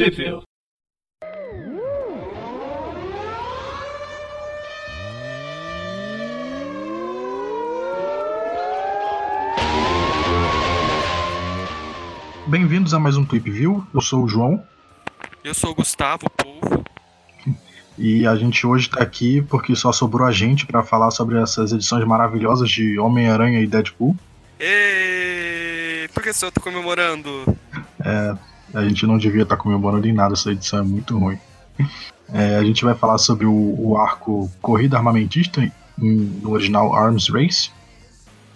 Sheffield. Bem-vindos a mais um Tweep View. Eu sou o João Eu sou o Gustavo Polvo. e a gente hoje tá aqui porque só sobrou a gente pra falar sobre essas edições maravilhosas de Homem-Aranha e Deadpool. E por que você tá comemorando? A gente não devia estar comemorando em nada, essa edição é muito ruim. É, a gente vai falar sobre o, o arco Corrida Armamentista, em- no original Arms Race,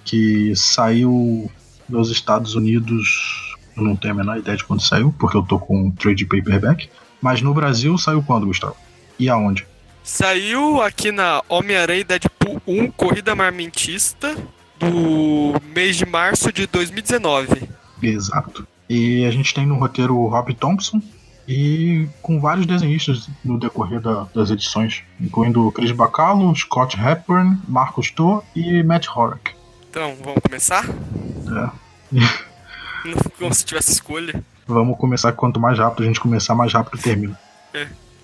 que saiu nos Estados Unidos. Eu não tenho a menor ideia de quando saiu, porque eu tô com um trade paperback. Mas no Brasil saiu quando, Gustavo? E aonde? Saiu aqui na Homem-Aranha Deadpool 1 Corrida Marmentista do mês de março de 2019. Exato. E a gente tem no roteiro o Rob Thompson e com vários desenhistas no decorrer da- das edições, incluindo Chris Bacalo, Scott Hepburn, Marcos Tô e Matt Horak. Então, vamos começar? É. Não como se tivesse escolha. Vamos começar quanto mais rápido a gente começar, mais rápido termina.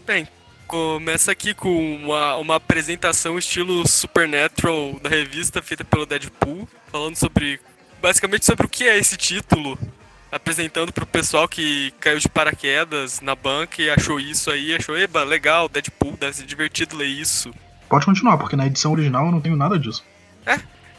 Bem, começa aqui com uma, uma apresentação estilo Supernatural da revista feita pelo Deadpool, falando sobre. basicamente sobre o que é esse título. Apresentando pro pessoal que caiu de paraquedas na banca e achou isso aí, achou, eba, legal, Deadpool, deve ser divertido ler isso. Pode continuar, porque na edição original eu não tenho nada disso.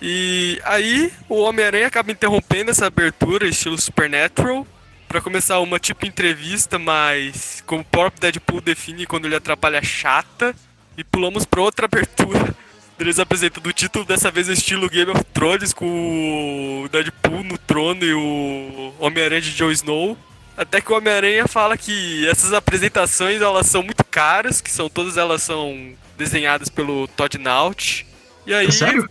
E aí o Homem-Aranha acaba interrompendo essa abertura estilo Supernatural pra começar uma tipo entrevista, mas como o próprio Deadpool define quando ele atrapalha chata. E pulamos pra outra abertura. Eles apresentando o título dessa vez estilo Game of Thrones com o Deadpool no trono e o Homem-Aranha de Jon Snow. Até que o Homem-Aranha fala que essas apresentações elas são muito caras, que são todas elas são desenhadas pelo Todd Naut. E aí É sério?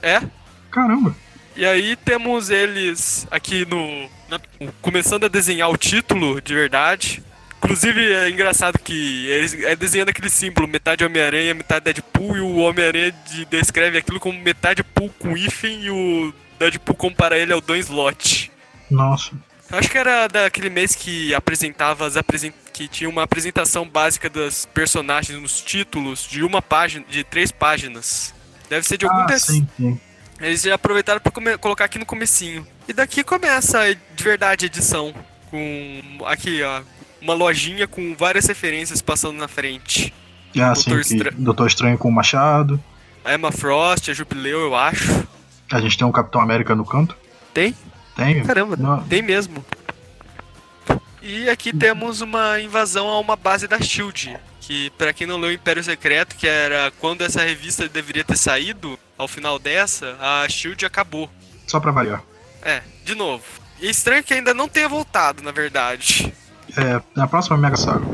é. Caramba! E aí temos eles aqui no. na- começando a desenhar o título de verdade. Inclusive é engraçado que eles é desenhando aquele símbolo, metade Homem-Aranha, metade Deadpool, e o Homem-Aranha de- descreve aquilo como metade Pool com hífen e o Deadpool compara ele ao Don Slot. Nossa. Acho que era daquele mês que apresentava as apresen... que tinha uma apresentação básica das personagens nos títulos de uma página, de três páginas. Deve ser de algum Ah, desses. sim, sim. Eles já aproveitaram pra come- colocar aqui no comecinho. E daqui começa de verdade a edição. Com aqui, ó. Uma lojinha com várias referências passando na frente. Assim Doutor Estra- Doutor Estranho com o Machado. A Emma Frost, a Jubileu, eu acho. A gente tem um Capitão América no canto. Tem? Tem? Caramba, Não. tem mesmo. E aqui temos uma invasão a uma base da SHIELD. Que, pra quem não leu Império Secreto, que era quando essa revista deveria ter saído, ao final dessa, a SHIELD acabou. Só pra variar. É, de novo. E estranho que ainda não tenha voltado, na verdade. É, na próxima Mega Saga.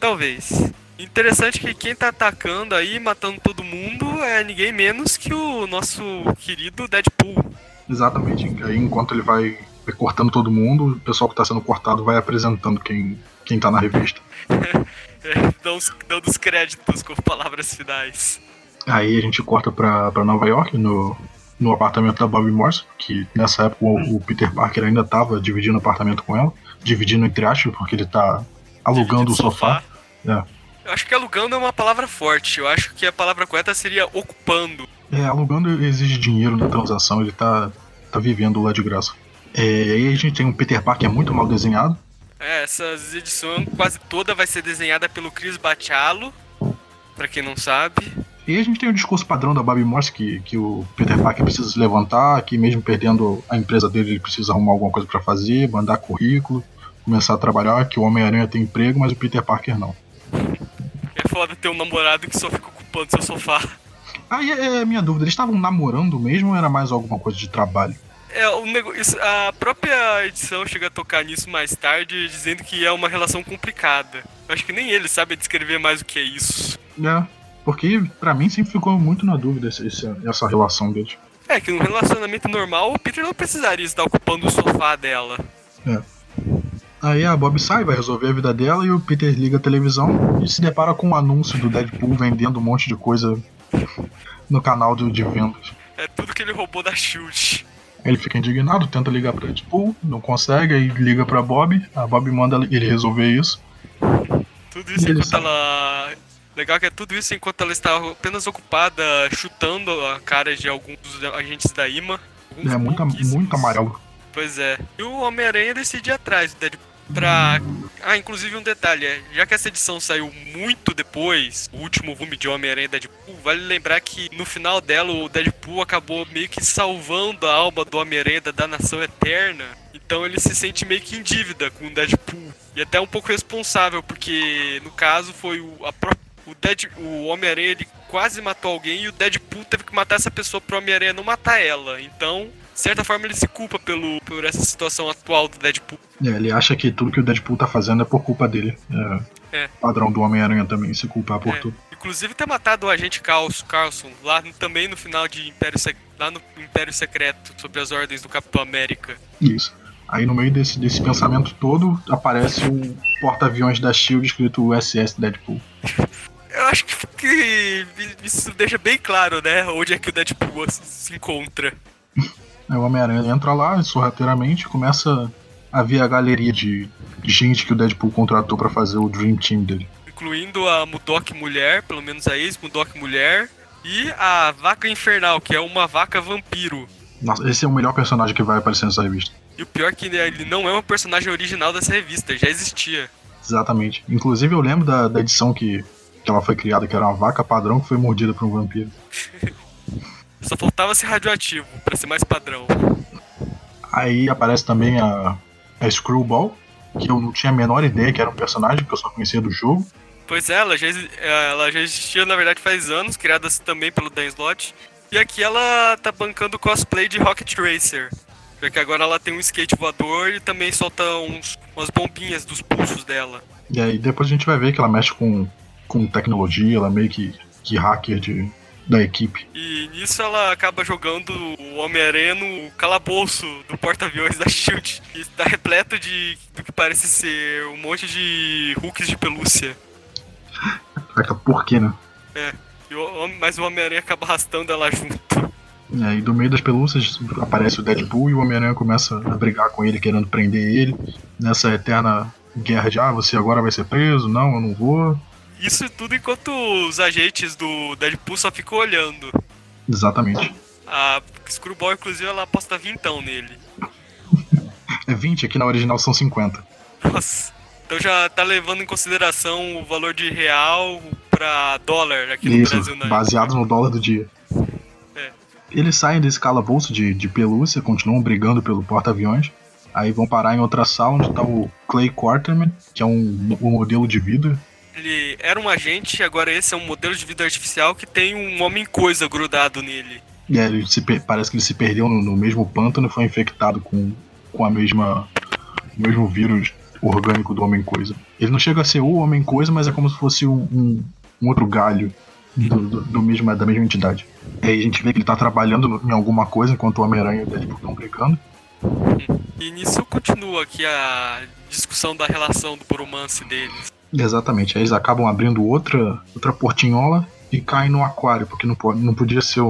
Talvez. Interessante que quem tá atacando aí, matando todo mundo, é ninguém menos que o nosso querido Deadpool. Exatamente. Aí enquanto ele vai cortando todo mundo, o pessoal que tá sendo cortado vai apresentando quem, quem tá na revista. É, dando, os, créditos com palavras finais. Aí a gente corta pra, pra Nova York, no, no apartamento da Bobby Morse, que nessa época o, o Peter Parker ainda tava dividindo o apartamento com ela. Dividindo entre aspas, porque ele tá alugando o sofá. É. Eu acho que alugando é uma palavra forte. Eu acho que a palavra correta seria ocupando. É, alugando exige dinheiro na transação, ele tá, tá vivendo lá de graça. É, aí a gente tem um Peter Parker muito mal desenhado. É, essas edições quase toda vai ser desenhada pelo Chris Bachalo. Pra quem não sabe. E a gente tem o discurso padrão da Bobby Morse, que, que o Peter Parker precisa se levantar, que mesmo perdendo a empresa dele, ele precisa arrumar alguma coisa pra fazer, mandar currículo, começar a trabalhar, que o Homem-Aranha tem emprego, mas o Peter Parker não. É foda ter um namorado que só fica ocupando seu sofá. Aí é a minha dúvida, eles estavam namorando mesmo ou era mais alguma coisa de trabalho? É, o nego... isso- a própria edição chega a tocar nisso mais tarde, dizendo que é uma relação complicada. Eu acho que nem ele sabe descrever mais o que é isso. É, porque pra mim sempre ficou muito na dúvida esse- essa relação deles. É que num relacionamento normal, o Peter não precisaria estar ocupando o sofá dela. Aí a Bob sai, vai resolver a vida dela e o Peter liga a televisão e se depara com um anúncio do Deadpool vendendo um monte de coisa no canal do- de vendas. É tudo que ele roubou da Shield. Ele fica indignado, tenta ligar pra Deadpool, não consegue, aí liga pra Bob, a Bob manda ele resolver isso. Tudo isso enquanto ela. Legal que é tudo isso enquanto ela está apenas ocupada chutando a cara de alguns agentes da IMA. É muito, muito amarelo. Pois é. E o Homem-Aranha decide ir atrás do Deadpool pra. Ah, inclusive um detalhe, é, já que essa edição saiu muito depois, o último volume de Homem-Aranha Deadpool, vale lembrar que no final dela o Deadpool acabou meio que salvando a alma do Homem-Aranha da Nação Eterna. Então ele se sente meio que em dívida com o Deadpool. E até um pouco responsável, porque no caso foi a o, Dead, o Homem-Aranha ele quase matou alguém e o Deadpool teve que matar essa pessoa pro Homem-Aranha não matar ela. Então de certa forma, ele se culpa pelo, por essa situação atual do Deadpool. É, ele acha que tudo que o Deadpool tá fazendo é por culpa dele. É, é. Padrão do Homem-Aranha também, se culpar por é. tudo. Inclusive ter matado o agente Carlson lá também no final de Império lá no Império Secreto, sob as ordens do Capitão América. Isso. Aí no meio desse, desse pensamento todo aparece o porta-aviões da Shield escrito USS Deadpool. Eu acho que isso deixa bem claro, né? Onde é que o Deadpool se encontra. o Homem-Aranha entra lá sorrateiramente começa a ver a galeria de gente que o Deadpool contratou para fazer o Dream Team dele. Incluindo a Mudok Mulher, pelo menos a ex-Mudok Mulher, e a Vaca Infernal, que é uma vaca vampiro. Nossa, esse é o melhor personagem que vai aparecer nessa revista. E o pior é que ele não é um personagem original dessa revista, já existia. Exatamente. Inclusive eu lembro da, da edição que, que ela foi criada, que era uma vaca padrão que foi mordida por um vampiro. Só faltava ser radioativo, para ser mais padrão. Aí aparece também a, a Screwball, que eu não tinha a menor ideia que era um personagem, que eu só conhecia do jogo. Pois é, ela já, ela já existia, na verdade, faz anos, criada também pelo Dan Slott. E aqui ela tá bancando cosplay de Rocket Racer. Porque agora ela tem um skate voador e também solta uns, umas bombinhas dos pulsos dela. E aí depois a gente vai ver que ela mexe com, com tecnologia, ela meio que, que hacker de, da equipe. E nisso ela acaba jogando o Homem-Aranha no calabouço do porta-aviões da SHIELD, que está repleto de do que parece ser um monte de hooks de pelúcia. Por quê, né? É, o, mas o Homem-Aranha acaba arrastando ela junto. É, e do meio das pelúcias aparece o Deadpool e o Homem-Aranha começa a brigar com ele, querendo prender ele. Nessa eterna guerra de, ah, você agora vai ser preso, não, eu não vou. Isso tudo enquanto os agentes do Deadpool só ficam olhando. Exatamente. A Screwball, inclusive, ela aposta vintão nele. é 20, aqui na original são 50. Nossa. Então já tá levando em consideração o valor de real pra dólar aqui no Isso, Brasil, né? baseado no dólar do dia. É. Eles saem desse calabouço de, de pelúcia, continuam brigando pelo porta-aviões. Aí vão parar em outra sala onde tá o Clay Quarterman, que é um, um modelo de vida ele era um agente, agora esse é um modelo de vida artificial que tem um homem-coisa grudado nele. É, ele se, parece que ele se perdeu no, no, mesmo pântano e foi infectado com, com a mesma o mesmo vírus orgânico do Homem-Coisa. Ele não chega a ser o Homem-Coisa, mas é como se fosse um, um, um outro galho do, do, do, mesmo, da mesma entidade. Aí a gente vê que ele tá trabalhando em alguma coisa enquanto o Homem-Aranha e o Deadpool estão brigando. E nisso continua aqui a discussão da relação do bromance deles. Exatamente. Aí eles acabam abrindo outra, outra portinhola e caem no aquário, porque não, não podia ser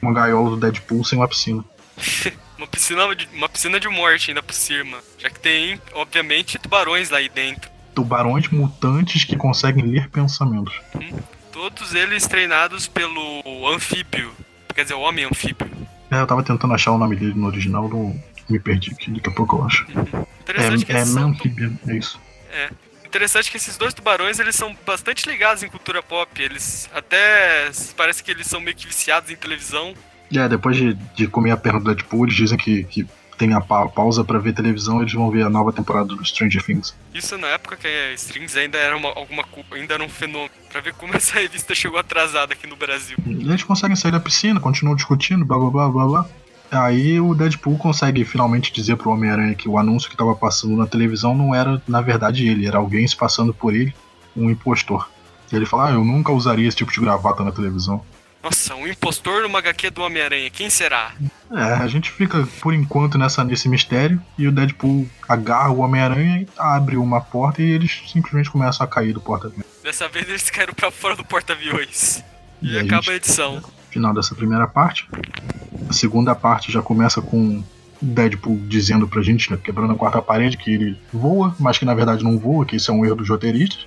uma gaiola do Deadpool sem uma piscina. uma, piscina de, uma piscina de morte ainda por cima. Já que tem, obviamente, tubarões lá aí dentro. Tubarões mutantes que conseguem ler pensamentos. Hum, todos eles treinados pelo anfíbio. Quer dizer, o homem anfíbio. É, eu tava tentando achar o nome dele no original, não me perdi aqui, daqui a pouco eu acho. Uhum. É, é Manfíbio, é isso. É, interessante que esses dois tubarões, eles são bastante ligados em cultura pop. Eles até parece que eles são meio que viciados em televisão. É, depois de, de comer a perna do Deadpool, eles dizem que, que tem a pa pausa para ver televisão, eles vão ver a nova temporada do Stranger Things. Isso na época que a Strings ainda era uma, alguma ainda era um fenômeno. Pra ver como essa revista chegou atrasada aqui no Brasil. Eles conseguem sair da piscina, continuam discutindo, blá blá blá blá blá. Aí o Deadpool consegue finalmente dizer pro Homem-Aranha que o anúncio que estava passando na televisão não era, na verdade, ele, era alguém se passando por ele, um impostor. E ele fala: Ah, eu nunca usaria esse tipo de gravata na televisão. Nossa, um impostor numa HQ do Homem-Aranha, quem será? É, a gente fica por enquanto nessa, nesse mistério e o Deadpool agarra o Homem-Aranha e abre uma porta e eles simplesmente começam a cair do porta-aviões. Dessa vez eles caíram pra fora do porta-aviões. E, e, acaba a, gente, a edição. Final dessa primeira parte. A segunda parte já começa com Deadpool dizendo pra gente, né, quebrando a quarta parede, que ele voa, mas que na verdade não voa, que isso é um erro dos roteiristas.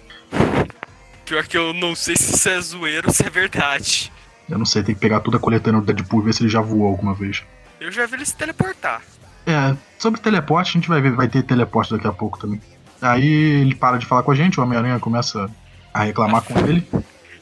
Pior que eu não sei se isso é zoeiro ou se é verdade. Eu não sei, tem que pegar toda a coletânea do Deadpool e ver se ele já voou alguma vez. Eu já vi ele se teleportar. É, sobre teleporte, a gente vai ver, vai ter teleporte daqui a pouco também. Aí ele para de falar com a gente, o Homem-Aranha começa a reclamar com ele.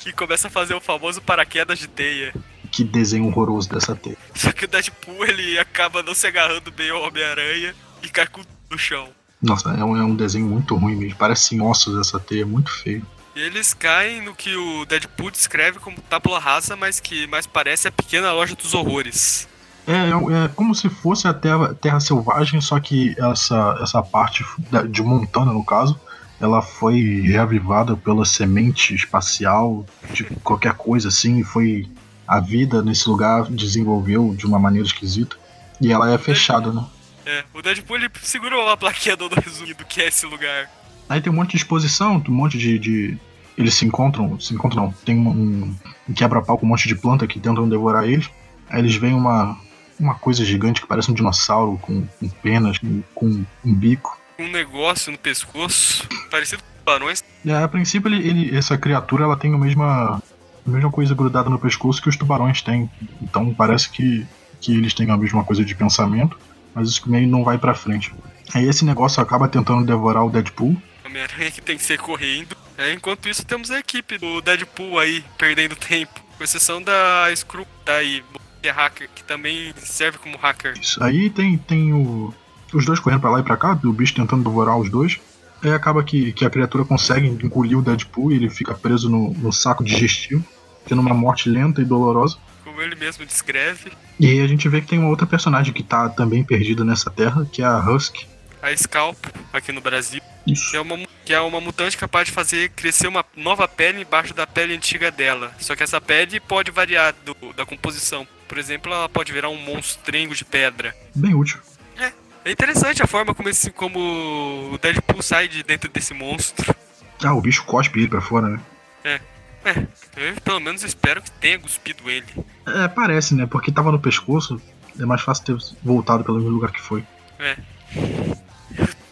E começa a fazer o famoso paraquedas de teia. Que desenho horroroso dessa teia. Só que o Deadpool ele acaba não se agarrando bem ao Homem-Aranha e cai com no chão. Nossa, é um, é um desenho muito ruim mesmo. Parece ossos essa teia, muito feio. E eles caem no que o Deadpool descreve como tábula rasa, mas que mais parece a pequena loja dos horrores. É, é, é como se fosse a terra, terra selvagem, só que essa, essa parte de Montana, no caso, ela foi reavivada pela semente espacial de qualquer coisa assim, e foi a vida nesse lugar desenvolveu de uma maneira esquisita. E ela é fechada, né? É, o Deadpool ele segurou a plaquinha do resumido que é esse lugar. Aí tem um monte de exposição, um monte de. de... Eles se encontram. Se encontram não. Tem um, um quebra-pau com um monte de planta que tentam devorar eles. Aí eles veem uma, uma coisa gigante que parece um dinossauro com, com penas, com, com um bico. Um negócio no pescoço, parecido com tubarões. É, a princípio, ele, ele, essa criatura ela tem a mesma, a mesma coisa grudada no pescoço que os tubarões têm. Então parece que, que eles têm a mesma coisa de pensamento, mas isso meio não vai pra frente. Aí esse negócio acaba tentando devorar o Deadpool. Homem-Aranha que tem que ser correndo. É, enquanto isso, temos a equipe do Deadpool aí, perdendo tempo. Com exceção da Screw, daí, que é hacker, que também serve como hacker. Isso. Aí tem, tem o, os dois correndo pra lá e pra cá, o bicho tentando devorar os dois. Aí acaba que, que a criatura consegue engolir o Deadpool e ele fica preso no, no saco digestivo, tendo uma morte lenta e dolorosa. Como ele mesmo descreve. E aí a gente vê que tem uma outra personagem que tá também perdida nessa terra, que é a Husky. A Scalp, aqui no Brasil. Isso. Que é, uma, que é uma mutante capaz de fazer crescer uma nova pele embaixo da pele antiga dela. Só que essa pele pode variar do, da composição. Por exemplo, ela pode virar um monstrengo de pedra. Bem útil. É, é interessante a forma como, esse, como o Deadpool sai de dentro desse monstro. Ah, o bicho cospe ele pra fora, né? É. É, eu pelo menos espero que tenha cuspido ele. É, parece, né? Porque tava no pescoço, é mais fácil ter voltado pelo mesmo lugar que foi. É.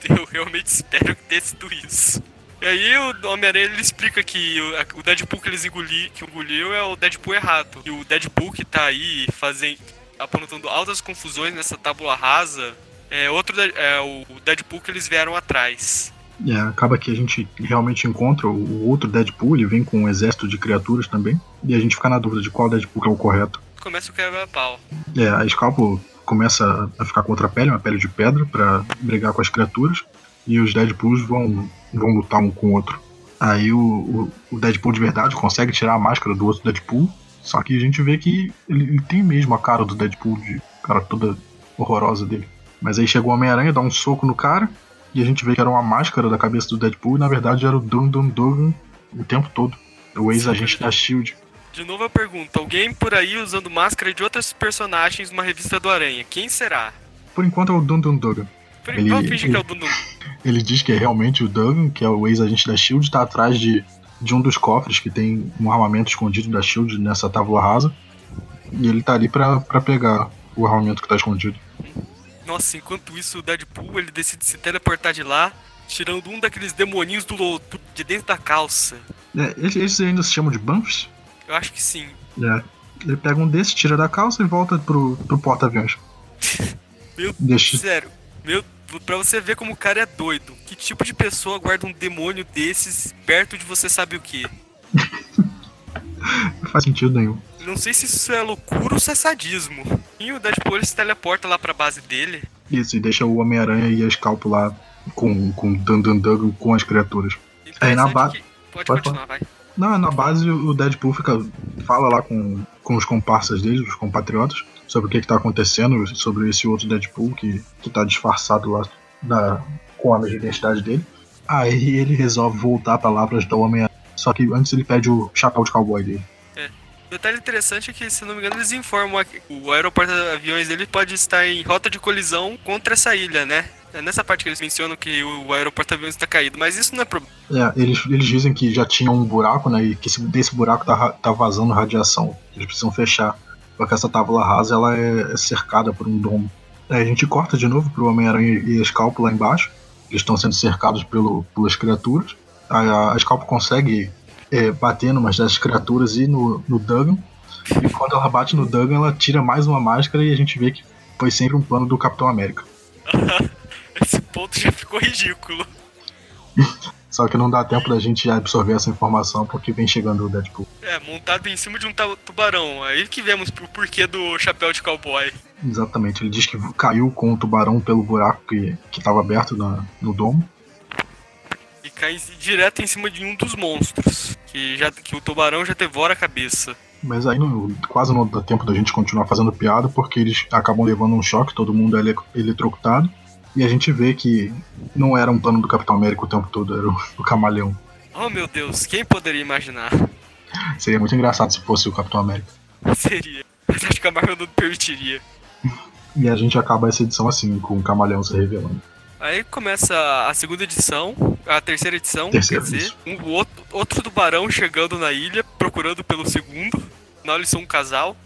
Eu, eu realmente espero que tenha sido isso. E aí o Homem-Aranha ele explica que o, Deadpool que eles engoli, que engoliu é o Deadpool errado. E o Deadpool que tá aí fazendo. apontando altas confusões nessa tábua rasa é outro é o Deadpool que eles vieram atrás. É, acaba que a gente realmente encontra o outro Deadpool, ele vem com um exército de criaturas também, e a gente fica na dúvida de qual Deadpool é o correto. Começa o quebra-pau. É, a Scalpo começa a ficar com outra pele, uma pele de pedra, para brigar com as criaturas, e os Deadpools vão, vão lutar um com o outro. Aí o, o, o Deadpool de verdade consegue tirar a máscara do outro Deadpool, só que a gente vê que ele, ele tem mesmo a cara do Deadpool, de cara toda horrorosa dele. Mas aí chegou o Homem-Aranha, dá um soco no cara, e a gente vê que era uma máscara da cabeça do Deadpool, e na verdade era o Dum Dum Dugan o tempo todo. O ex-agente da Shield. De novo eu pergunto, alguém por aí usando máscara de outros personagens numa revista do Aranha, quem será? Por enquanto é o Dum Dum Dugan. Por enquanto ele, finge que é o Dum Dum. Ele diz que é realmente o Dugan, que é o ex-agente da Shield, tá atrás de, de um dos cofres que tem um armamento escondido da Shield nessa tábua rasa. E ele tá ali pra pegar o armamento que tá escondido. Nossa, enquanto isso, o Deadpool ele decide se teleportar de lá, tirando um daqueles demoninhos do, do de dentro da calça. É, esses ainda se chamam de Bumps? Eu acho que sim. É. Ele pega um desses, tira da calça e volta pro, pro porta-aviões. Meu Deixa. sério, meu, pra você ver como o cara é doido. Que tipo de pessoa guarda um demônio desses perto de você sabe o que? Não faz sentido nenhum. Não sei se isso é loucura ou se é sadismo. E o Deadpool ele se teleporta lá pra base dele. Isso, e deixa o Homem-Aranha e a Scalpo lá com, com o Dun com as criaturas. Aí na Interessante base. Pode, Pode continuar, vai. Na, na base, o Deadpool fica, fala lá com, com os comparsas dele, os compatriotas, sobre o que, que tá acontecendo, sobre esse outro Deadpool que, que tá disfarçado lá da, com a mesma identidade dele. Aí ele resolve voltar pra lá pra ajudar o Homem-Aranha. Só que antes ele pede o chapéu de cowboy dele. Detalhe interessante é que, se não me engano, eles informam que o aeroporto de aviões dele pode estar em rota de colisão contra essa ilha, né? É nessa parte que eles mencionam que o aeroporto de aviões está caído, mas isso não é problema. É, eles, eles dizem que já tinha um buraco, né? E que esse, desse buraco tá, tá vazando radiação. Eles precisam fechar. Porque essa tábua rasa ela é, é cercada por um domo. Aí a gente corta de novo pro Homem-Aranha e a Scalpo lá embaixo. Eles estão sendo cercados pelo, pelas criaturas. Aí a, a Scalpo consegue é, bater numas das criaturas e no, no Duggan. E quando ela bate no Duggan, ela tira mais uma máscara e a gente vê que foi sempre um plano do Capitão América. Esse ponto já ficou ridículo. Só que não dá tempo da gente absorver essa informação porque vem chegando o Deadpool. É, montado em cima de um tubarão. Aí que vemos o porquê do chapéu de cowboy. Exatamente, ele diz que caiu com o tubarão pelo buraco que, que estava aberto na, no domo. Cai direto em cima de um dos monstros. Que, já, que o tubarão já devora a cabeça. Mas aí não, quase não dá tempo da gente continuar fazendo piada porque eles acabam levando um choque, todo mundo é ele, eletrocutado. E a gente vê que não era um plano do Capitão América o tempo todo, era o, o camaleão. Oh meu Deus, quem poderia imaginar? Seria muito engraçado se fosse o Capitão América. Seria, mas acho que a Marvel não permitiria. E a gente acaba essa edição assim, com o camaleão se revelando. Aí começa a segunda edição, a terceira edição, terceira quer dizer, um, outro, outro tubarão chegando na ilha, procurando pelo segundo. Afinal, eles são um casal.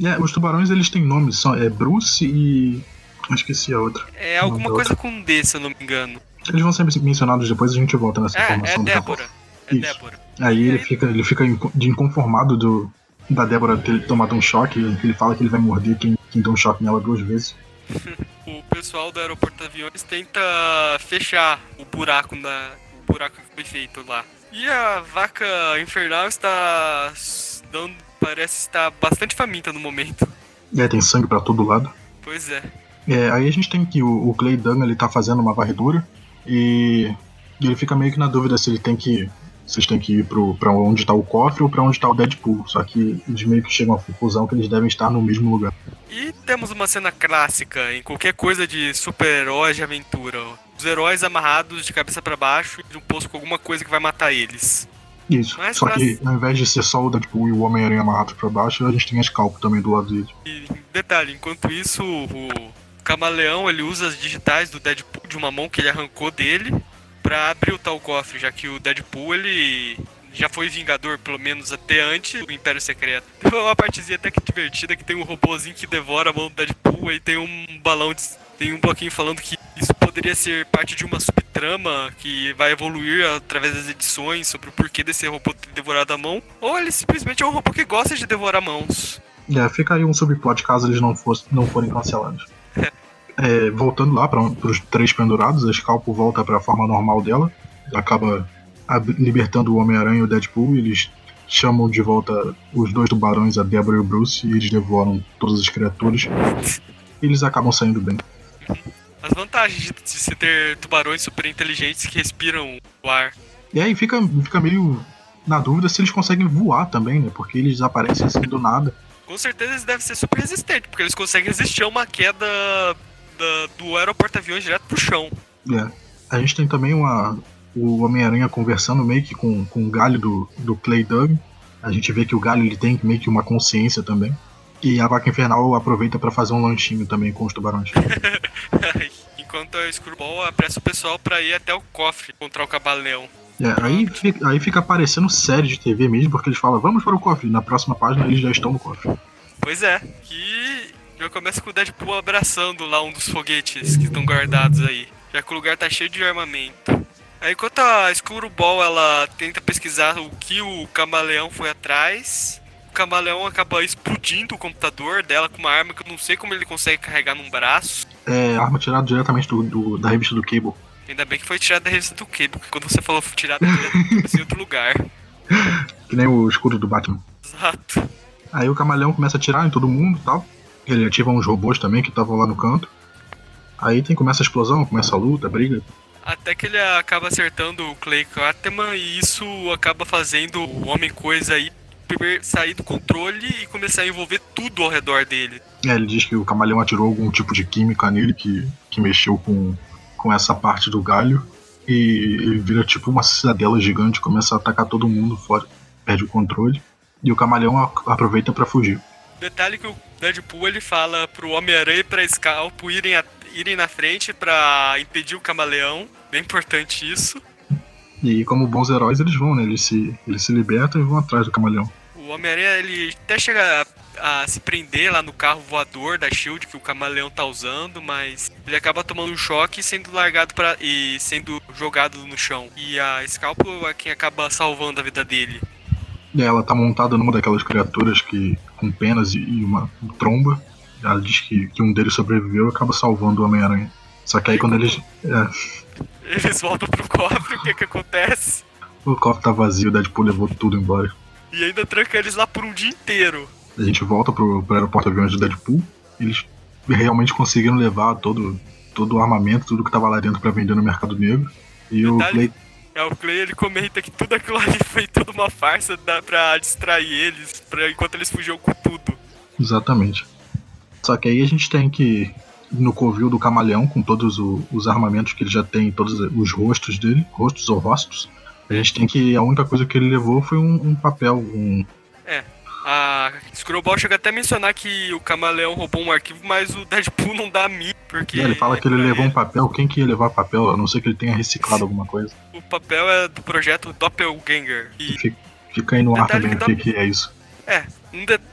É, os tubarões eles têm nomes, são é Bruce e eu esqueci a outra. É alguma coisa com D, se eu não me engano. Eles vão ser mencionados depois a gente volta nessa é, informação. É Débora. É Débora. Aí ele fica, ele fica de inconformado do, da Débora ter tomado um choque. Ele fala que ele vai morder quem, quem deu um choque nela duas vezes. o pessoal do aeroporto de aviões tenta fechar o buraco na o buraco que foi feito lá. E a vaca infernal está dando, parece estar bastante faminta no momento. É, tem sangue para todo lado. Pois é. É, aí a gente tem que o, o Clay Dunn ele tá fazendo uma varredura e ele fica meio que na dúvida se ele tem que. Vocês têm que ir pro, pra onde tá o cofre ou pra onde tá o Deadpool. Só que eles meio que chegam à conclusão que eles devem estar no mesmo lugar. E temos uma cena clássica em qualquer coisa de super-heróis de aventura. Os heróis amarrados de cabeça para baixo de um poço com alguma coisa que vai matar eles. Isso. Mas Só pra... que ao invés de ser só o Deadpool e o Homem-Aranha amarrado para baixo, a gente tem a Scalp também do lado dele. E detalhe, enquanto isso, o Camaleão ele usa as digitais do Deadpool de uma mão que ele arrancou dele para abrir o tal cofre, já que o Deadpool ele já foi Vingador, pelo menos até antes do Império Secreto. Tem uma partezinha até que divertida que tem um robôzinho que devora a mão do Deadpool e tem um balão de, tem um bloquinho falando que isso poderia ser parte de uma subtrama que vai evoluir através das edições sobre o porquê desse robô ter devorado a mão, ou ele simplesmente é um robô que gosta de devorar mãos. É, fica aí um subplot caso eles não, fosse, não forem cancelados. É, voltando lá para os três pendurados, a Scalpo volta para a forma normal dela, acaba libertando o Homem-Aranha e o Deadpool, e eles chamam de volta os dois tubarões, a Deborah e o Bruce, e eles devoram todas as criaturas. E eles acabam saindo bem. As vantagens de, de se ter tubarões super inteligentes que respiram o ar. E aí fica, fica meio na dúvida se eles conseguem voar também, né? Porque eles aparecem assim do nada. Com certeza eles devem ser super resistentes, porque eles conseguem resistir a uma queda da, do aeroporto aviões direto pro chão. É. A gente tem também uma, o Homem-Aranha conversando meio que com, com o galho do, do Clay Doug. A gente vê que o galho ele tem meio que uma consciência também. E a vaca infernal aproveita para fazer um lanchinho também com os tubarões. Enquanto a Screwball apressa o pessoal para ir até o cofre encontrar o Cabaleão. É, aí, fica, aí fica aparecendo série de TV mesmo, porque eles falam, vamos para o cofre. Na próxima página eles já estão no cofre. Pois é, que já começa com o Deadpool abraçando lá um dos foguetes que estão guardados aí. Já que o lugar tá cheio de armamento. Aí enquanto a Ball ela tenta pesquisar o que o camaleão foi atrás, o camaleão acaba explodindo o computador dela com uma arma que eu não sei como ele consegue carregar num braço. É, arma tirada diretamente do, do, da revista do Cable. Ainda bem que foi tirada da revista do Cable, porque quando você falou tirada em outro lugar. Que nem o escudo do Batman. Exato. Aí o camaleão começa a atirar em todo mundo e tal. Ele ativa uns robôs também que estavam lá no canto. Aí tem, começa a explosão, começa a luta, a briga. Até que ele acaba acertando o Clay Cartman e isso acaba fazendo o Homem-Coisa aí sair do controle e começar a envolver tudo ao redor dele. É, ele diz que o camaleão atirou algum tipo de química nele que, que mexeu com, com essa parte do galho. E ele vira tipo uma cidadela gigante, começa a atacar todo mundo fora, perde o controle. E o camaleão aproveita para fugir. Detalhe que o Deadpool ele fala pro Homem-Aranha e pra Scalpo irem, a, irem na frente para impedir o camaleão. Bem importante isso. E como bons heróis eles vão, né? Eles se, eles se libertam e vão atrás do camaleão. O Homem-Aranha ele até chega a, a se prender lá no carro voador da Shield que o camaleão tá usando, mas ele acaba tomando um choque e sendo largado para e sendo jogado no chão. E a Scalpel é quem acaba salvando a vida dele. Ela tá montada numa daquelas criaturas que com penas e uma tromba. Ela diz que, que um deles sobreviveu e acaba salvando o Homem-Aranha. Só que aí quando eles. É... Eles voltam pro cofre, o que que acontece? O cofre tá vazio, o Deadpool levou tudo embora. E ainda tranca eles lá por um dia inteiro. A gente volta pro, pro aeroporto aviões do Deadpool. Eles realmente conseguiram levar todo, todo o armamento, tudo que tava lá dentro para vender no mercado negro. E Detalhe, o Clay. É, o Clay ele comenta que tudo aquilo ali foi toda uma farsa dá pra distrair eles, pra, enquanto eles fugiam com tudo. Exatamente. Só que aí a gente tem que no covil do camaleão, com todos o, os armamentos que ele já tem, todos os rostos dele, rostos ou rostos. A gente tem que. A única coisa que ele levou foi um, um papel, um. É. A Screwball chega até a mencionar que o camaleão roubou um arquivo, mas o Deadpool não dá a mim, porque. É, ele fala que ele levou um papel. Quem que ia levar papel? A não ser que ele tenha reciclado alguma coisa. O papel é do projeto Doppelganger. E... Fica, fica aí no ar também o que, que é isso. É,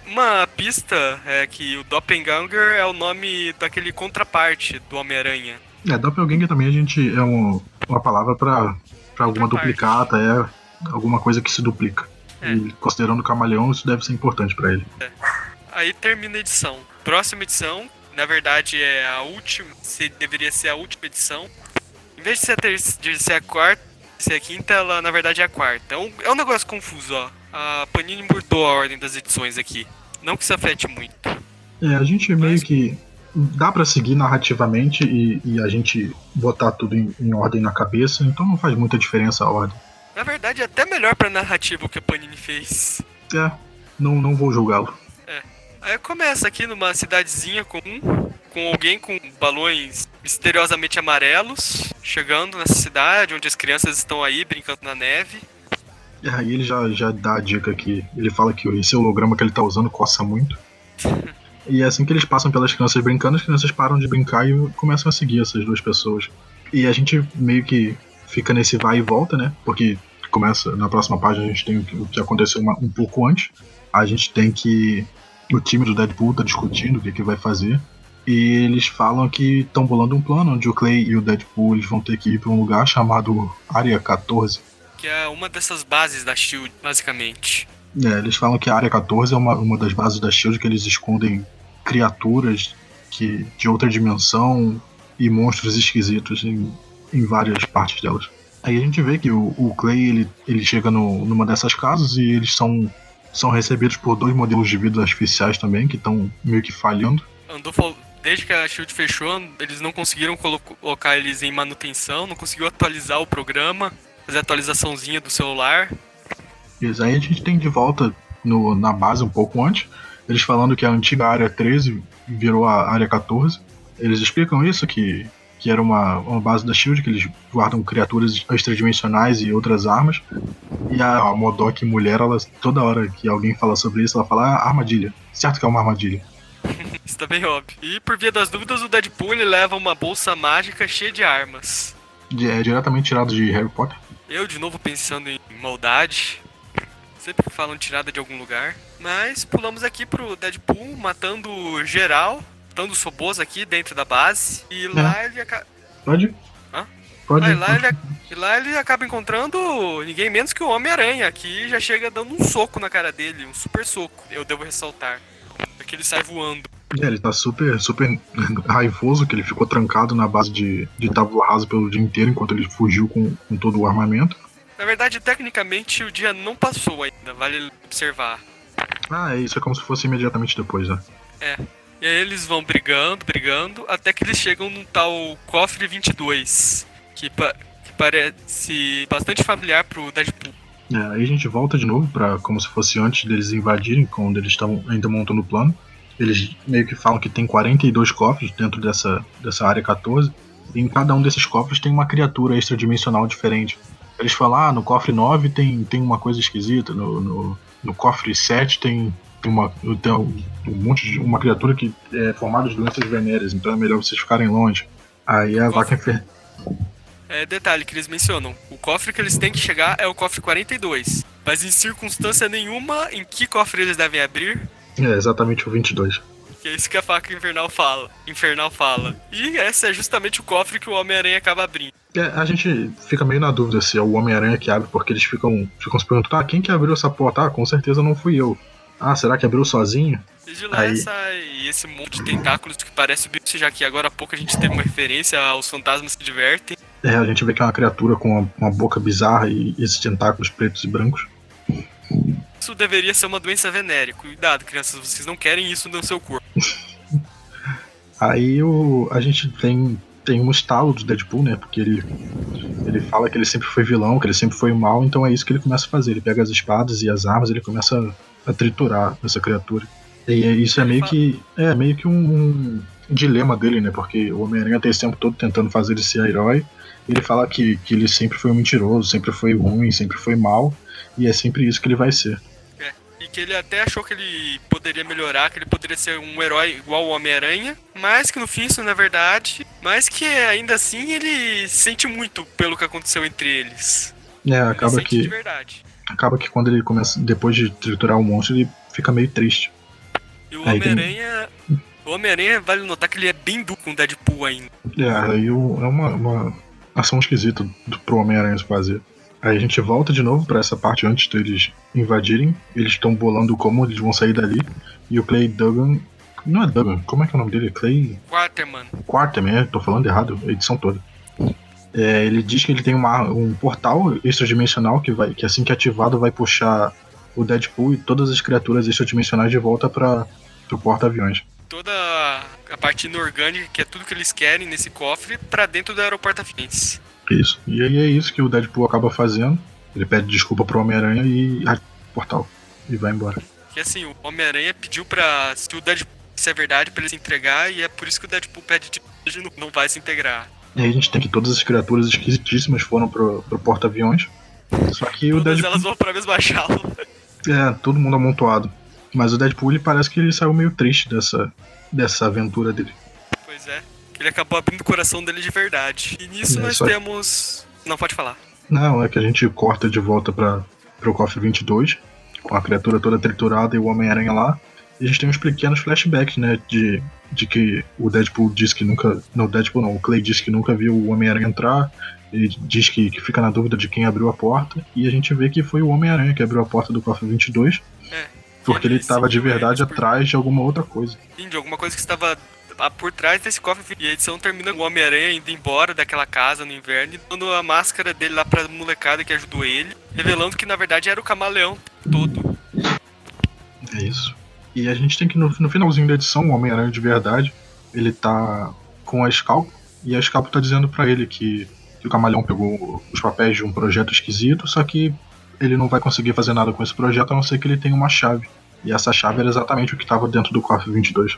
uma pista é que o Doppelganger é o nome daquele contraparte do Homem-Aranha. É, Doppelganger também a gente é um, uma palavra para alguma duplicata, é alguma coisa que se duplica. É. E considerando o camaleão, isso deve ser importante para ele. É. Aí termina a edição. Próxima edição, na verdade é a última, se deveria ser a última edição. Em vez de ser a, ter de ser a quarta, ser a quinta, ela na verdade é a quarta. É um, é um negócio confuso, ó a Panini mudou a ordem das edições aqui. Não que isso afete muito. É, a gente meio Mas... que. Dá para seguir narrativamente e, e, a gente botar tudo em, em, ordem na cabeça, então não faz muita diferença a ordem. Na verdade, é até melhor pra narrativa o que a Panini fez. É, não, não vou julgá-lo. É. Aí começa aqui numa cidadezinha comum, com alguém com balões misteriosamente amarelos, chegando nessa cidade, onde as crianças estão aí brincando na neve. Aí ele já, já dá a dica que ele fala que esse holograma que ele tá usando coça muito. E é assim que eles passam pelas crianças brincando, as crianças param de brincar e começam a seguir essas duas pessoas. E a gente meio que fica nesse vai e volta, né? Porque começa, na próxima página a gente tem o que aconteceu uma, um pouco antes. A gente tem que. O time do Deadpool tá discutindo o que, que vai fazer. E eles falam que estão bolando um plano onde o Clay e o Deadpool eles vão ter que ir para um lugar chamado Área 14 que é uma dessas bases da Shield, basicamente. É, eles falam que a área 14 é uma, uma das bases da Shield que eles escondem criaturas que, de outra dimensão e monstros esquisitos em, em várias partes delas. Aí a gente vê que o, o Clay ele, ele chega no, numa dessas casas e eles são, são recebidos por dois modelos de vida artificiais também, que estão meio que falhando. Andou desde que a Shield fechou, eles não conseguiram colocar eles em manutenção, não conseguiu atualizar o programa fazer atualizaçãozinha do celular. Isso aí a gente tem de volta no, na base um pouco antes, eles falando que a antiga área 13 virou a área 14. Eles explicam isso, que, que era uma, uma base da SHIELD, que eles guardam criaturas extradimensionais e outras armas. E a, a Modok mulher, ela, toda hora que alguém fala sobre isso, ela fala ah, armadilha. Certo que é uma armadilha. isso tá bem óbvio. E por via das dúvidas, o Deadpool ele leva uma bolsa mágica cheia de armas. É diretamente tirado de Harry Potter. Eu de novo pensando em maldade. Sempre falam tirada de algum lugar. Mas pulamos aqui pro Deadpool matando geral. Matando sobos aqui dentro da base. E lá é. ele acaba. Pode? Hã? Pode. Ah, e, lá ele, e lá ele acaba encontrando ninguém menos que o Homem-Aranha. Que já chega dando um soco na cara dele. Um super soco, eu devo ressaltar. É que ele sai voando. É, ele tá super, super raivoso que ele ficou trancado na base de, de tábua rasa pelo dia inteiro enquanto ele fugiu com, com todo o armamento. Na verdade, tecnicamente, o dia não passou ainda, vale observar. Ah, é isso é como se fosse imediatamente depois, né? É. E aí eles vão brigando, brigando, até que eles chegam num tal cofre 22, que, pa que parece bastante familiar pro Deadpool. É, aí a gente volta de novo para como se fosse antes deles invadirem, quando eles estavam ainda montando o plano. Eles meio que falam que tem 42 cofres dentro dessa, dessa área 14. E em cada um desses cofres tem uma criatura extradimensional diferente. Eles falam, ah, no cofre 9 tem, tem uma coisa esquisita, no, no, no cofre 7 tem, tem, uma, um, monte de. uma criatura que é formada de doenças venéreas, então é melhor vocês ficarem longe. Aí a vaca enfer... É detalhe que eles mencionam: o cofre que eles têm que chegar é o cofre 42. Mas em circunstância nenhuma em que cofre eles devem abrir, É, exatamente o 22. Que é isso que a faca infernal fala. Infernal fala. E esse é justamente o cofre que o Homem-Aranha acaba abrindo. É, a gente fica meio na dúvida se é o Homem-Aranha que abre, porque eles ficam, ficam se perguntando, ah, quem que abriu essa porta? Ah, com certeza não fui eu. Ah, será que abriu sozinho? Desde lá Aí- sai esse monte de tentáculos que parece o bicho, já que agora há pouco a gente teve uma referência aos fantasmas se divertem. É, a gente vê que é uma criatura com uma, uma boca bizarra e esses tentáculos pretos e brancos. Isso deveria ser uma doença venérea. Cuidado, crianças, vocês não querem isso no seu corpo. Aí o, a gente tem, tem um estalo do Deadpool, né? Porque ele, ele fala que ele sempre foi vilão, que ele sempre foi mal, então é isso que ele começa a fazer. Ele pega as espadas e as armas e ele começa a, a triturar essa criatura. E é- isso é meio que. É meio que um, um dilema dele, né? Porque o Homem-Aranha tem esse tempo todo tentando fazer ele ser herói. Ele fala que, que ele sempre foi um mentiroso, sempre foi ruim, sempre foi mal. E é sempre isso que ele vai ser. E que ele até achou que ele poderia melhorar, que ele poderia ser um herói igual o Homem-Aranha, mas que no fim isso não é verdade, mas que ainda assim ele sente muito pelo que aconteceu entre eles. É, Ele acaba sente de que, verdade. Acaba que quando ele começa. Depois de triturar o monstro, ele fica meio triste. E o Aí tem- Homem-Aranha. O Homem-Aranha, vale notar que ele é bem duro com o Deadpool ainda. É, aí o- é uma, uma ação esquisita do, pro Homem-Aranha fazer. Aí a gente volta de novo pra essa parte antes deles invadirem. Eles estão bolando como eles vão sair dali. E o Clay Duggan. Não é Duggan, como é que é o nome dele? Clay Quarterman. Quarterman, é, tô falando errado, edição toda. É, ele diz que ele tem uma, um portal extradimensional que, vai, que assim que ativado vai puxar o Deadpool e todas as criaturas extradimensionais de volta para pro porta-aviões. Toda a parte inorgânica, que é tudo que eles querem nesse cofre, pra dentro do aeroporto Afiense. Isso. E aí é isso que o Deadpool acaba fazendo. Ele pede desculpa pro Homem-Aranha e. Portal. E vai embora. Que assim, o Homem-Aranha pediu pra. Se o Deadpool se é verdade, pra ele se entregar, e é por isso que o Deadpool pede de não, não vai se integrar. E aí a gente tem que todas as criaturas esquisitíssimas foram pro, pro porta-aviões. Só que o Todas Deadpool. elas vão pra mesma jaula. É, todo mundo amontoado. Mas o Deadpool ele parece que ele saiu meio triste dessa, dessa aventura dele. Pois é. Ele acabou abrindo o coração dele de verdade. E nisso É, nós só- temos. Não pode falar. Não, é que a gente corta de volta para pro cofre 22, com a criatura toda triturada e o Homem-Aranha lá. E a gente tem uns pequenos flashbacks, né, de, de que o Deadpool diz que nunca... Não, o Deadpool não, o Clay diz que nunca viu o Homem-Aranha entrar. Ele diz que, que fica na dúvida de quem abriu a porta. E a gente vê que foi o Homem-Aranha que abriu a porta do cofre 22. É. Porque ele Ele tava de seguiu verdade por- atrás de alguma outra coisa. Sim, de alguma coisa que estava por trás desse cofre. E a edição termina com o Homem-Aranha indo embora daquela casa no inverno e dando a máscara dele lá pra molecada que ajudou ele, revelando que na verdade era o camaleão todo. É isso. E a gente tem que, no, no finalzinho da edição, o Homem-Aranha de verdade, ele tá com a Scalpo, e a Scalpo tá dizendo pra ele que, que o Camaleão pegou os papéis de um projeto esquisito, só que ele não vai conseguir fazer nada com esse projeto a não ser que ele tenha uma chave. E essa chave era exatamente o que estava dentro do cofre 22.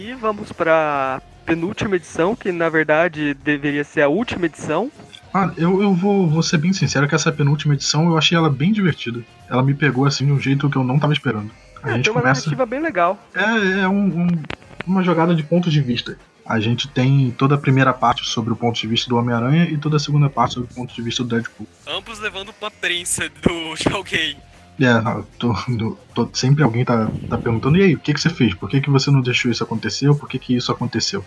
E vamos pra penúltima edição, que na verdade deveria ser a última edição. Ah, eu, eu vou, vou ser bem sincero que essa penúltima edição eu achei ela bem divertida. Ela me pegou assim de um jeito que eu não tava esperando. A É, gente tem uma começa. narrativa bem legal. É, é um- um- uma jogada de ponto de vista. A gente tem toda a primeira parte sobre o ponto de vista do Homem-Aranha e toda a segunda parte sobre o ponto de vista do Deadpool. Ambos levando uma prensa do, de alguém. É, tô- tô- tô- sempre alguém tá, tá perguntando, e aí, o que, que você fez? Por que, que você não deixou isso acontecer? Ou por que, que isso aconteceu?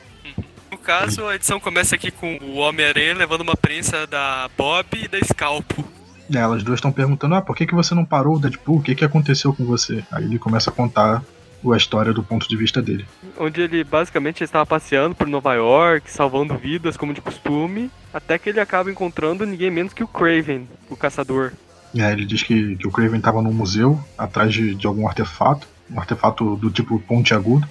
No caso, a edição começa aqui com o Homem-Aranha levando uma prensa da Bob e da Scalpo. É, elas duas estão perguntando, ah, por que, que você não parou o Deadpool? O que, que aconteceu com você? Aí ele começa a contar a história do ponto de vista dele. Onde ele basicamente estava passeando por Nova York, salvando vidas como de costume, até que ele acaba encontrando ninguém menos que o Craven, o caçador. É, ele diz que, que o Craven estava num museu, atrás de, de algum artefato, um artefato do tipo ponte agudo.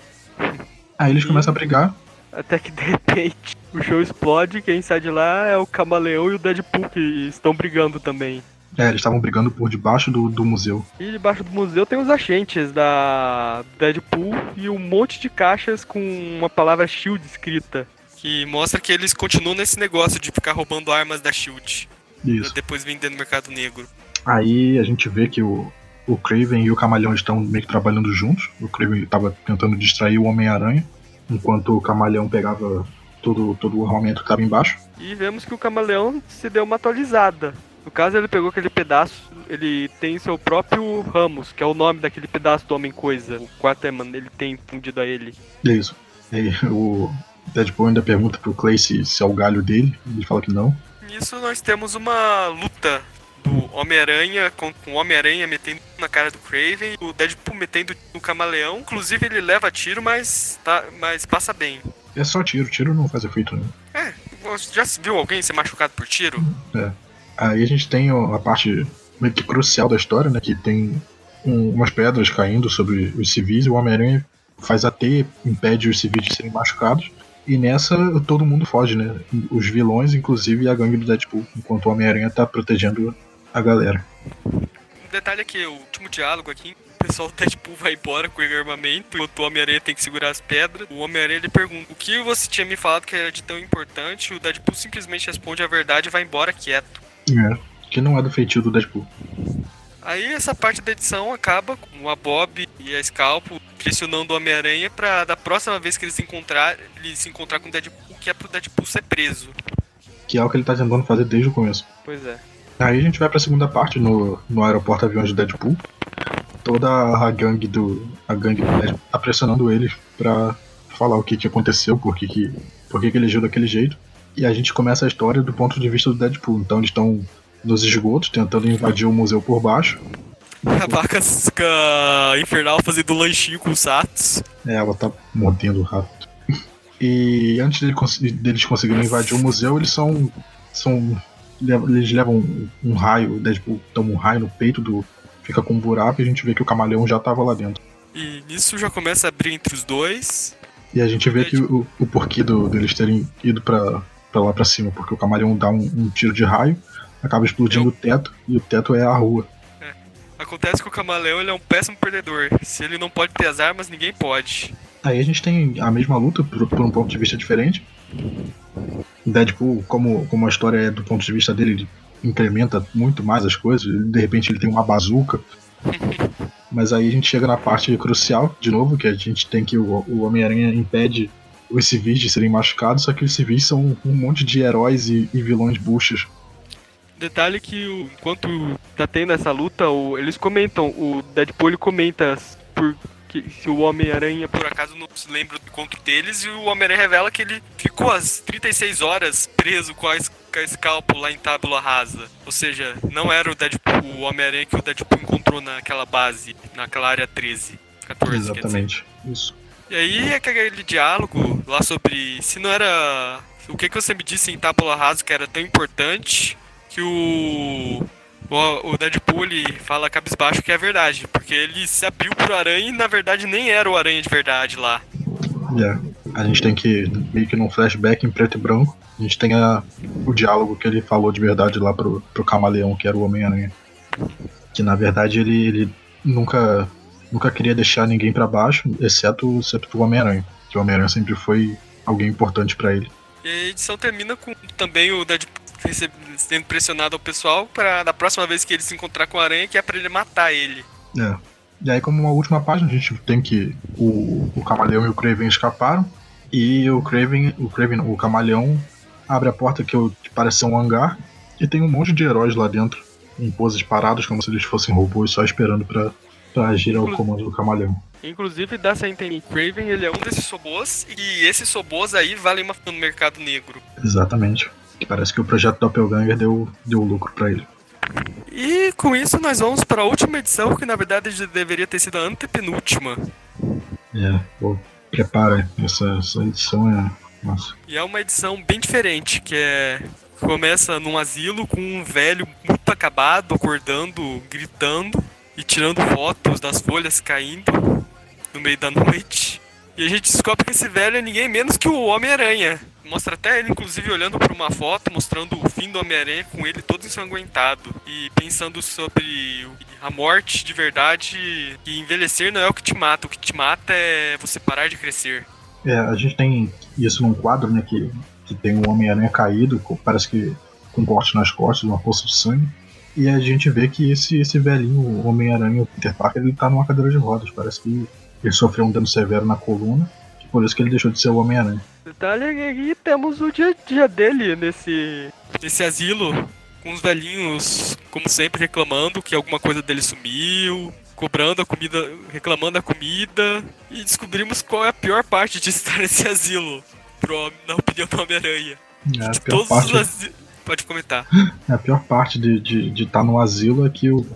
Aí eles começam a brigar, Até que de repente o show explode, quem sai de lá é o Camaleão e o Deadpool que estão brigando também. É, eles estavam brigando por debaixo do, do museu. E debaixo do museu tem os agentes da Deadpool e um monte de caixas com uma palavra Shield escrita. Que mostra que eles continuam nesse negócio de ficar roubando armas da Shield. Pra Isso. depois vender no mercado negro. Aí a gente vê que o, o Craven e o Camaleão estão meio que trabalhando juntos. O Craven estava tentando distrair o Homem-Aranha, enquanto o Camaleão pegava todo, todo o armamento que estava embaixo. E vemos que o Camaleão se deu uma atualizada. No caso, ele pegou aquele pedaço, ele tem seu próprio Ramos, que é o nome daquele pedaço do Homem-Coisa. O Quaterman, ele tem fundido a ele. Isso. E o Deadpool ainda pergunta pro Clay se, se é o galho dele, ele fala que não. Nisso nós temos uma luta do Homem-Aranha com, com o Homem-Aranha metendo na cara do Craven, o Deadpool metendo no camaleão. Inclusive ele leva tiro, mas, tá, mas passa bem. É só tiro, tiro não faz efeito nenhum. É, já viu alguém ser machucado por tiro? É. Aí a gente tem a parte meio que crucial da história, né? Que tem um, umas pedras caindo sobre os civis e o Homem-Aranha faz a teia, impede os civis de serem machucados. E nessa todo mundo foge, né? Os vilões, inclusive a gangue do Deadpool, enquanto o Homem-Aranha tá protegendo a galera. Um detalhe é que o último diálogo aqui, o pessoal do Deadpool vai embora com o armamento, enquanto o Homem-Aranha tem que segurar as pedras. O Homem-Aranha ele pergunta: O que você tinha me falado que era de tão importante? O Deadpool simplesmente responde a verdade e vai embora quieto. É, que não é do feitio do Deadpool. Aí essa parte da edição acaba com a Bob e a Scalpo pressionando o Homem-Aranha pra da próxima vez que eles se encontrar, ele se encontrar com o Deadpool, que é pro Deadpool ser preso. Que é o que ele tá tentando fazer desde o começo. Pois é. Aí a gente vai pra segunda parte no, no aeroporto aviões do Deadpool. Toda a gangue do. A gangue do Deadpool tá pressionando ele pra falar o que, que aconteceu, por que, que, por que, que ele agiu daquele jeito. E a gente começa a história do ponto de vista do Deadpool. Então eles estão nos esgotos, tentando invadir o museu por baixo. A vaca infernal fazendo lanchinho com os ratos. É, ela tá mordendo o rato. E antes dele, deles conseguirem invadir o museu, eles são. são eles levam um, um raio, o Deadpool toma um raio no peito do. fica com um buraco e a gente vê que o camaleão já tava lá dentro. E nisso já começa a abrir entre os dois. E a gente vê que o, o porquê do, deles terem ido pra, pra lá pra cima, porque o camaleão dá um, um tiro de raio, acaba explodindo Eu... o teto, e o teto é a rua. É. Acontece que o camaleão ele é um péssimo perdedor. Se ele não pode ter as armas, ninguém pode. Aí a gente tem a mesma luta por, por um ponto de vista diferente. Deadpool, como, como a história é do ponto de vista dele, ele incrementa muito mais as coisas. De repente ele tem uma bazuca. Mas aí a gente chega na parte crucial, de novo, que a gente tem que o, o Homem-Aranha impede os civis de serem machucados, só que os civis são um monte de heróis e, e vilões buchas. Detalhe que enquanto tá tendo essa luta, o, eles comentam, o Deadpool ele comenta por que se o Homem-Aranha por acaso não se lembra do encontro deles e o Homem-Aranha revela que ele ficou as 36 horas preso com a, com a escalpo lá em Tábula Rasa. Ou seja, não era o Deadpool, o Homem-Aranha que o Deadpool encontrou naquela base, naquela área 13, 14. Exatamente, isso. E aí é aquele diálogo lá sobre se não era. O que, que você me disse em Tábula Rasa que era tão importante que o o, o Deadpool fala cabisbaixo que é verdade, porque ele se abriu pro aranha e na verdade nem era o aranha de verdade lá. Yeah. A gente tem que, meio que num flashback em preto e branco, a gente tem a, o diálogo que ele falou de verdade lá pro, pro camaleão, que era o Homem-Aranha. Que na verdade ele, ele nunca, nunca queria deixar ninguém para baixo, exceto, exceto o Homem-Aranha. Que o Homem-Aranha sempre foi alguém importante para ele. E a edição termina com também o Deadpool sendo pressionado ao pessoal para da próxima vez que ele se encontrar com a aranha, que é pra ele matar ele. É. E aí, como uma última página, a gente tem que o, o camaleão e o Craven escaparam. E o Craven, o Craven, o camaleão, abre a porta que, que parece ser um hangar. E tem um monte de heróis lá dentro, em poses parados, como se eles fossem robôs só esperando para agir ao comando do camaleão. Inclusive, dá essa entender que Craven ele é um desses robôs e esses robôs aí valem uma no mercado negro. Exatamente. Parece que o projeto Doppelganger deu, deu lucro para ele. E com isso nós vamos para a última edição, que na verdade deveria ter sido a antepenúltima. É, pô, prepara, essa, essa edição é. Nossa. E é uma edição bem diferente, que é. Começa num asilo com um velho muito acabado, acordando, gritando e tirando fotos das folhas caindo no meio da noite. E a gente descobre que esse velho é ninguém menos que o Homem-Aranha. Mostra até ele, inclusive, olhando para uma foto, mostrando o fim do Homem-Aranha com ele todo ensanguentado. E pensando sobre a morte de verdade. E envelhecer não é o que te mata, o que te mata é você parar de crescer. É, a gente tem isso num quadro, né, que, que tem um Homem-Aranha caído, parece que com corte nas costas, uma poça de sangue. E a gente vê que esse, esse velhinho Homem-Aranha, Peter Parker, ele tá numa cadeira de rodas. Parece que ele sofreu um dano severo na coluna, por isso que ele deixou de ser o Homem-Aranha. Detalhe é que temos o dia a dia dele nesse, nesse asilo, com os velhinhos, como sempre, reclamando que alguma coisa dele sumiu, cobrando a comida, reclamando da comida, e descobrimos qual é a pior parte de estar nesse asilo, pro, na opinião do Homem-Aranha. É, a todos parte, os asilos. Pode comentar. a pior parte de estar de, de tá no asilo é que o,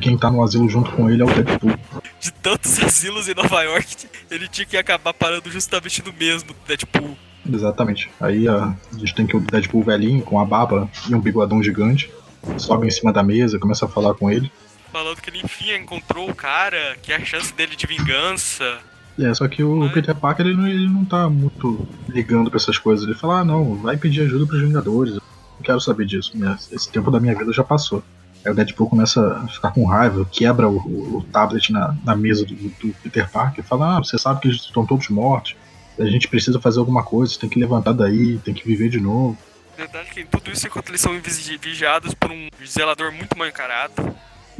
quem tá no asilo junto com ele é o Deadpool. De tantos asilos em Nova York, ele tinha que acabar parando justamente no mesmo, Deadpool. Exatamente. Aí a, a gente tem que o Deadpool velhinho, com a barba e um bigodão gigante, sobe em cima da mesa, começa a falar com ele. Falando que ele enfim encontrou o cara, que é a chance dele de vingança. É, só que o Peter Parker ele não, ele não tá muito ligando pra essas coisas. Ele fala, ah não, vai pedir ajuda pros Vingadores. Não quero saber disso. Esse tempo da minha vida já passou. Aí o Deadpool começa a ficar com raiva, quebra o, o- o tablet na, na mesa do, do Peter Parker e fala, ah, você sabe que eles estão todos mortos. A gente precisa fazer alguma coisa, tem que levantar daí, tem que viver de novo. Verdade que tudo isso enquanto eles são vigi- vigiados por um zelador muito mal encarado.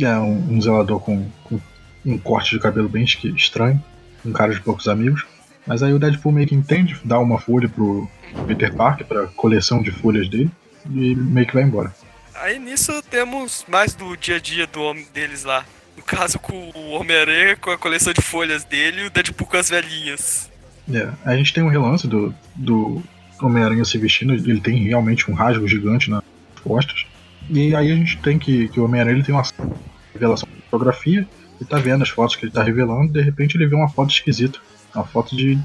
É um, um zelador com, com um corte de cabelo bem estranho, um cara de poucos amigos. Mas aí o Deadpool meio que entende, dá uma folha pro Peter Parker, pra coleção de folhas dele, e meio que vai embora. Aí nisso temos mais do dia a dia do homem deles lá. No caso com o Homem-Aranha com a coleção de folhas dele e o Deadpool com as velhinhas. É, a gente tem um relance do, do Homem-Aranha se vestindo, ele tem realmente um rasgo gigante nas costas. E aí a gente tem que, que o Homem-Aranha tem uma revelação de fotografia, ele tá vendo as fotos que ele tá revelando, de repente ele vê uma foto esquisita, uma foto de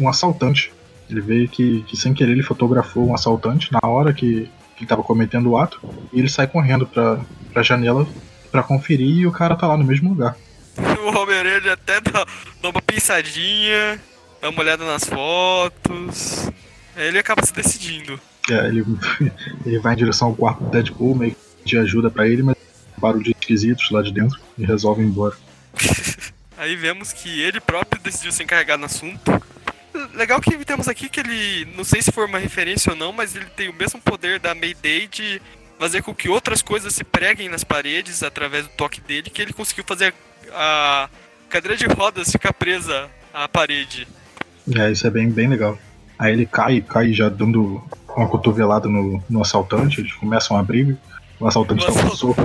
um assaltante. Ele vê que, que sem querer ele fotografou um assaltante na hora que, que ele tava cometendo o ato, e ele sai correndo pra, pra janela pra conferir e o cara tá lá no mesmo lugar. O ele até dá, dá uma pensadinha, dá uma olhada nas fotos. Aí ele acaba se decidindo. É, ele, ele vai em direção ao quarto do Deadpool, meio que de ajuda pra ele, mas barulhos esquisitos lá de dentro e resolve ir embora. Aí vemos que ele próprio decidiu se encarregar no assunto. Legal que temos aqui que ele, não sei se foi uma referência ou não, mas ele tem o mesmo poder da Mayday de fazer com que outras coisas se preguem nas paredes através do toque dele, que ele conseguiu fazer a cadeira de rodas ficar presa à parede. É, isso é bem, bem legal. Aí ele cai, cai já dando uma cotovelada no, no assaltante, eles começam a briga. O assaltante dá um soco.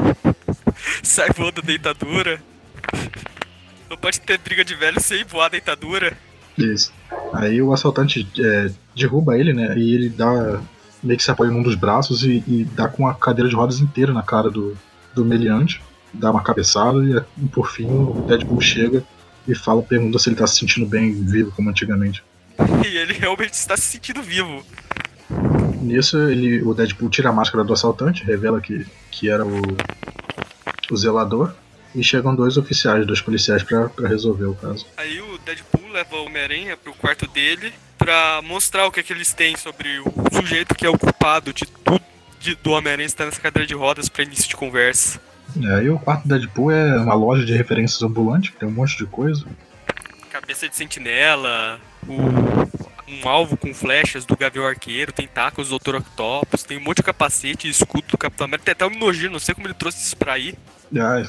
Sai voando deitadura. Não pode ter briga de velho sem voar deitadura. Isso. Aí o assaltante é, derruba ele, né? E ele dá. meio que se apoia num dos braços e, e dá com a cadeira de rodas inteira na cara do, do meliante. Dá uma cabeçada e, por fim o Deadpool chega e fala, pergunta se ele tá se sentindo bem vivo como antigamente. E ele realmente está se sentindo vivo. Nisso, ele, o Deadpool tira a máscara do assaltante, revela que, que era o, o zelador, e chegam dois oficiais, dois policiais, pra pra resolver o caso. Aí o Deadpool leva o Homem-Aranha pro quarto dele pra mostrar o que, é que eles têm sobre o sujeito que é o culpado de tudo de- do Homem-Aranha estar nessa cadeira de rodas pra início de conversa. É, e o quarto do Deadpool é uma loja de referências ambulante, que tem um monte de coisa. Cabeça de sentinela, o- um alvo com flechas do Gavião Arqueiro, tentáculos do Dr. Octopus, tem um monte de capacete e escudo do Capitão América, tem até um Minogir, não sei como ele trouxe isso pra aí. Ah,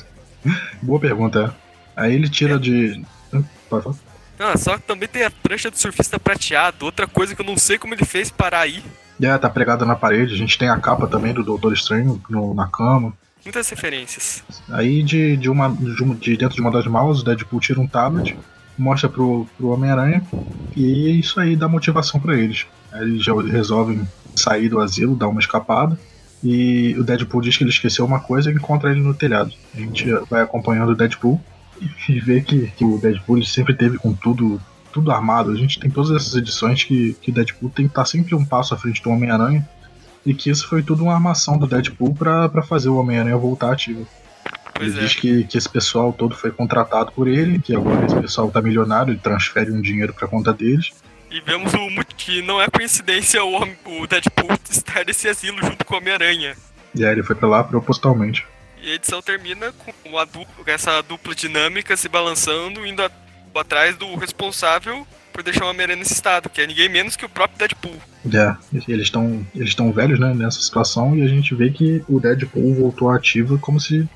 boa pergunta, é. Aí ele tira de. Hã? Pode falar? Ah, só que também tem a prancha do surfista prateado, outra coisa que eu não sei como ele fez parar aí. É, tá pregada na parede, a gente tem a capa também do Doutor Estranho no- na cama. Muitas referências. Aí de, de, uma, de, uma- de dentro de uma das malas, o Deadpool tira um tablet, mostra pro, pro Homem-Aranha, e isso aí dá motivação pra eles. Aí eles já resolvem sair do asilo, dar uma escapada, e o Deadpool diz que ele esqueceu uma coisa e encontra ele no telhado. A gente vai acompanhando o Deadpool e vê que, que o Deadpool sempre teve com tudo tudo armado. A gente tem todas essas edições que, o Deadpool tem que estar sempre um passo à frente do Homem-Aranha. E que isso foi tudo uma armação do Deadpool pra fazer o Homem-Aranha voltar ativo. Pois ele é. diz que, que esse pessoal todo foi contratado por ele, que agora esse pessoal tá milionário, ele transfere um dinheiro pra conta deles. E vemos o que não é coincidência o, o Deadpool estar nesse asilo junto com o Homem-Aranha. E aí ele foi pra lá propositalmente. E a edição termina com, a du- com essa dupla dinâmica se balançando, indo a- atrás do responsável por deixar o Homem-Aranha nesse estado, que é ninguém menos que o próprio Deadpool. É, eles estão eles velhos, né, nessa situação, e a gente vê que o Deadpool voltou ativo como se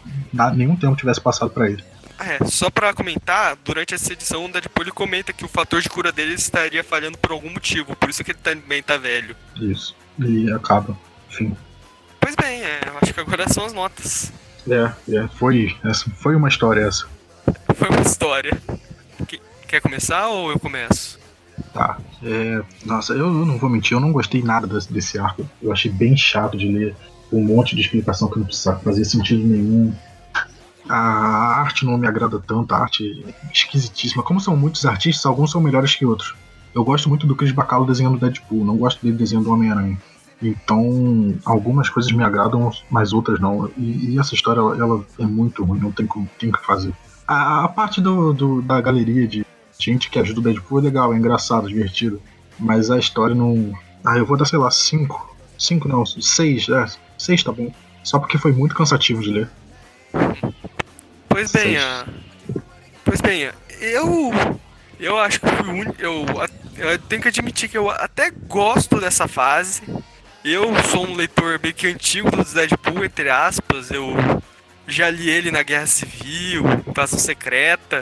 nenhum tempo tivesse passado pra ele. Ah, é, só pra comentar, durante essa edição o Deadpool comenta que o fator de cura dele estaria falhando por algum motivo, por isso que ele também tá velho. Isso. E acaba. Enfim. pois bem, é, eu acho que agora são as notas. É, é foi, essa, foi uma história essa. Foi uma história. Quer começar ou eu começo? Tá. É, nossa, eu, eu, não vou mentir, eu não gostei nada desse, desse arco. Eu achei bem chato de ler um monte de explicação que não precisava fazer sentido nenhum. A arte não me agrada tanto, a arte é esquisitíssima. Como são muitos artistas, alguns são melhores que outros. Eu gosto muito do Chris Bacalo desenhando Deadpool, não gosto dele desenhando Homem-Aranha. Então, algumas coisas me agradam, mas outras não. E, e essa história, ela, ela, é muito ruim, não tem como tem que fazer. A, a parte do, do, da galeria de gente que ajuda o Deadpool é legal, é engraçado, divertido. Mas a história não. Ah, eu vou dar, sei lá, 5. 5 não, 6, é. 6 tá bom. Só porque foi muito cansativo de ler. Pois bem, a... pois bem, eu eu acho que fui único, eu, eu tenho que admitir que eu até gosto dessa fase. Eu sou um leitor meio que antigo dos Deadpool, entre aspas. Eu já li ele na Guerra Civil, Invasão Secreta.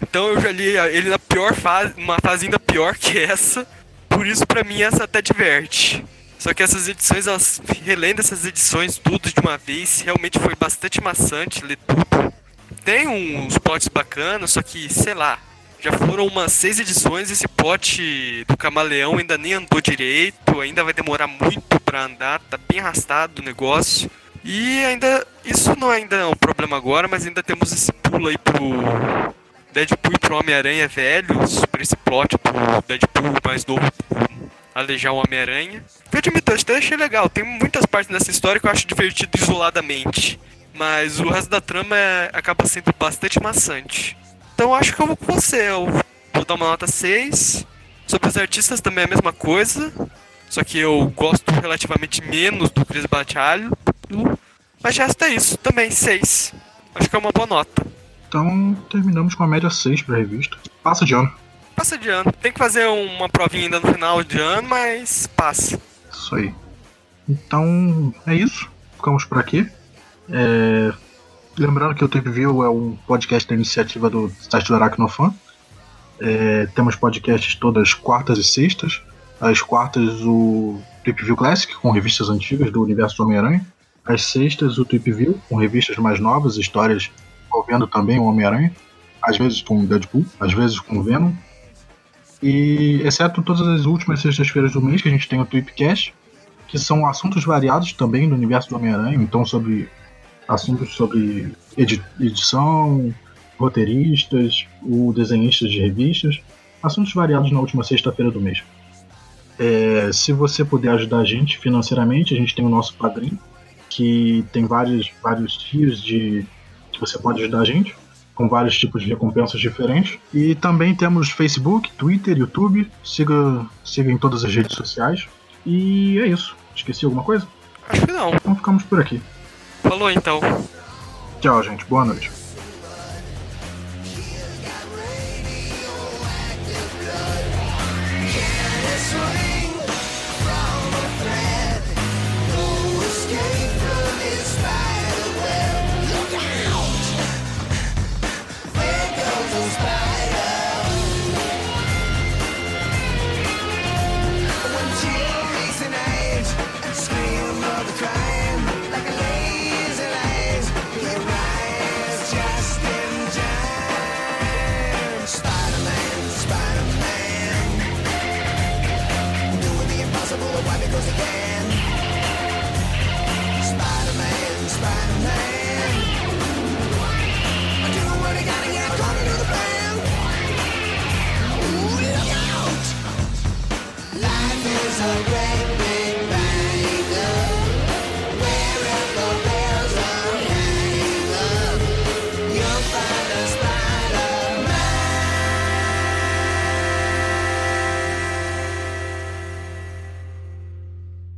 Então eu já li ele na pior fase, uma fase ainda pior que essa. Por isso, pra mim, essa até diverte. Só que essas edições, elas relendo essas edições tudo de uma vez, realmente foi bastante maçante ler tudo. Tem uns plots bacanas, só que, sei lá, já foram umas seis edições, esse plot do camaleão ainda nem andou direito, ainda vai demorar muito para andar, tá bem arrastado o negócio. E ainda, isso não ainda é um problema agora, mas ainda temos esse pulo aí pro Deadpool e pro Homem-Aranha velhos, por esse plot do Deadpool mais novo alejar o Homem-Aranha. Eu admito, eu até achei legal, tem muitas partes nessa história que eu acho divertido isoladamente. Mas o resto da trama é, acaba sendo bastante maçante. Então acho que eu vou com você. Eu vou dar uma nota 6. Sobre os artistas também é a mesma coisa. Só que eu gosto relativamente menos do Chris Batalho. Mas já é isso, também 6. Acho que é uma boa nota. Então terminamos com a média 6 pra revista. Passa de ano. Passa de ano. Tem que fazer uma provinha ainda no final de ano, mas passa. Isso aí. Então é isso. Ficamos por aqui. É, Lembrando que o Trip View é um podcast da iniciativa do site do Aracnofan. É, temos podcasts todas quartas e sextas. Às quartas, o Trip View Classic, com revistas antigas do universo do Homem-Aranha. Às sextas, o Trip View, com revistas mais novas, histórias envolvendo também o Homem-Aranha. Às vezes com Deadpool, às vezes com Venom. E, exceto todas as últimas sextas-feiras do mês, que a gente tem o Tweepcast, que são assuntos variados também do universo do Homem-Aranha, então sobre assuntos sobre edição, roteiristas, o desenhistas de revistas, assuntos variados na última sexta-feira do mês. É, se você puder ajudar a gente financeiramente, a gente tem o nosso padrinho, que tem vários, vários tiers de que você pode ajudar a gente, com vários tipos de recompensas diferentes. E também temos Facebook, Twitter, YouTube. Siga, siga em todas as redes sociais. E é isso. Esqueci alguma coisa? Acho que não. Então ficamos por aqui. Falou então. Tchau, gente. Boa noite.